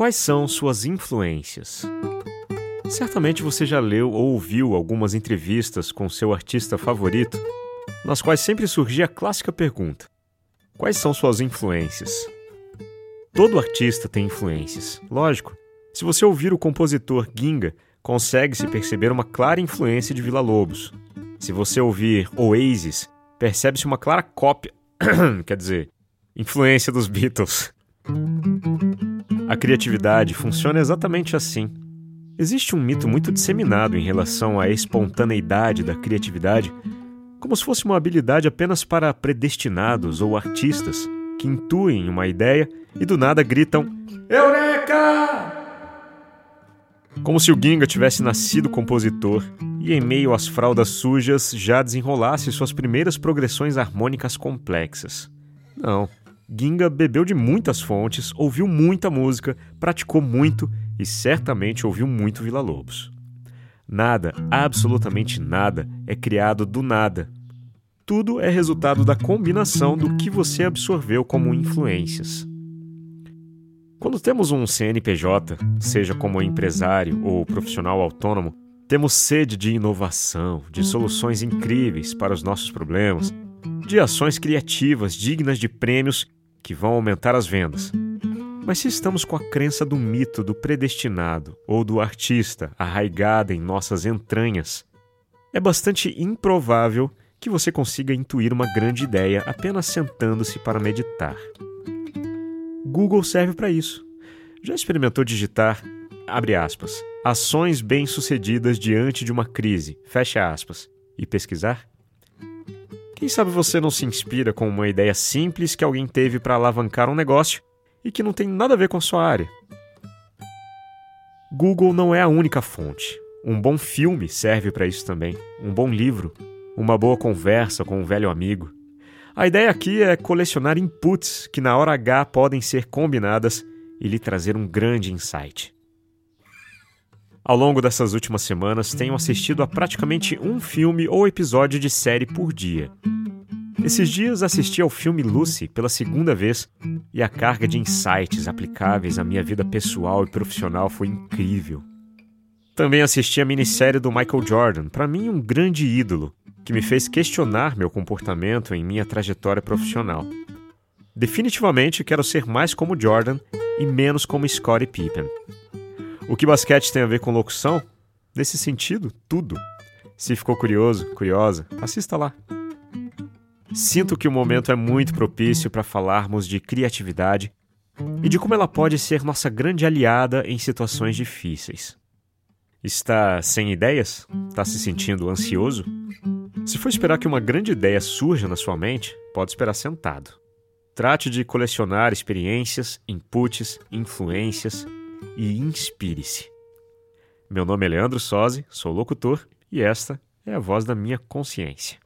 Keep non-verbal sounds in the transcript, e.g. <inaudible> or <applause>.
Quais são suas influências? Certamente você já leu ou ouviu algumas entrevistas com seu artista favorito, nas quais sempre surgia a clássica pergunta: Quais são suas influências? Todo artista tem influências, lógico. Se você ouvir o compositor Ginga, consegue-se perceber uma clara influência de Vila Lobos. Se você ouvir Oasis, percebe-se uma clara cópia, <clears throat> quer dizer, influência dos Beatles. A criatividade funciona exatamente assim. Existe um mito muito disseminado em relação à espontaneidade da criatividade, como se fosse uma habilidade apenas para predestinados ou artistas que intuem uma ideia e do nada gritam: Eureka! Como se o Ginga tivesse nascido compositor e, em meio às fraldas sujas, já desenrolasse suas primeiras progressões harmônicas complexas. Não. Ginga bebeu de muitas fontes, ouviu muita música, praticou muito e certamente ouviu muito Vila Lobos. Nada, absolutamente nada, é criado do nada. Tudo é resultado da combinação do que você absorveu como influências. Quando temos um CNPJ, seja como empresário ou profissional autônomo, temos sede de inovação, de soluções incríveis para os nossos problemas, de ações criativas dignas de prêmios que vão aumentar as vendas. Mas se estamos com a crença do mito do predestinado ou do artista arraigada em nossas entranhas, é bastante improvável que você consiga intuir uma grande ideia apenas sentando-se para meditar. Google serve para isso. Já experimentou digitar, abre aspas, ações bem-sucedidas diante de uma crise, fecha aspas, e pesquisar? Quem sabe você não se inspira com uma ideia simples que alguém teve para alavancar um negócio e que não tem nada a ver com a sua área? Google não é a única fonte. Um bom filme serve para isso também, um bom livro, uma boa conversa com um velho amigo. A ideia aqui é colecionar inputs que na hora H podem ser combinadas e lhe trazer um grande insight. Ao longo dessas últimas semanas, tenho assistido a praticamente um filme ou episódio de série por dia. Esses dias assisti ao filme Lucy pela segunda vez e a carga de insights aplicáveis à minha vida pessoal e profissional foi incrível. Também assisti a minissérie do Michael Jordan, para mim um grande ídolo, que me fez questionar meu comportamento em minha trajetória profissional. Definitivamente quero ser mais como Jordan e menos como Scottie Pippen. O que basquete tem a ver com locução? Nesse sentido, tudo. Se ficou curioso, curiosa, assista lá. Sinto que o momento é muito propício para falarmos de criatividade e de como ela pode ser nossa grande aliada em situações difíceis. Está sem ideias? Está se sentindo ansioso? Se for esperar que uma grande ideia surja na sua mente, pode esperar sentado. Trate de colecionar experiências, inputs, influências e inspire-se. Meu nome é Leandro Sozzi, sou locutor e esta é a voz da minha consciência.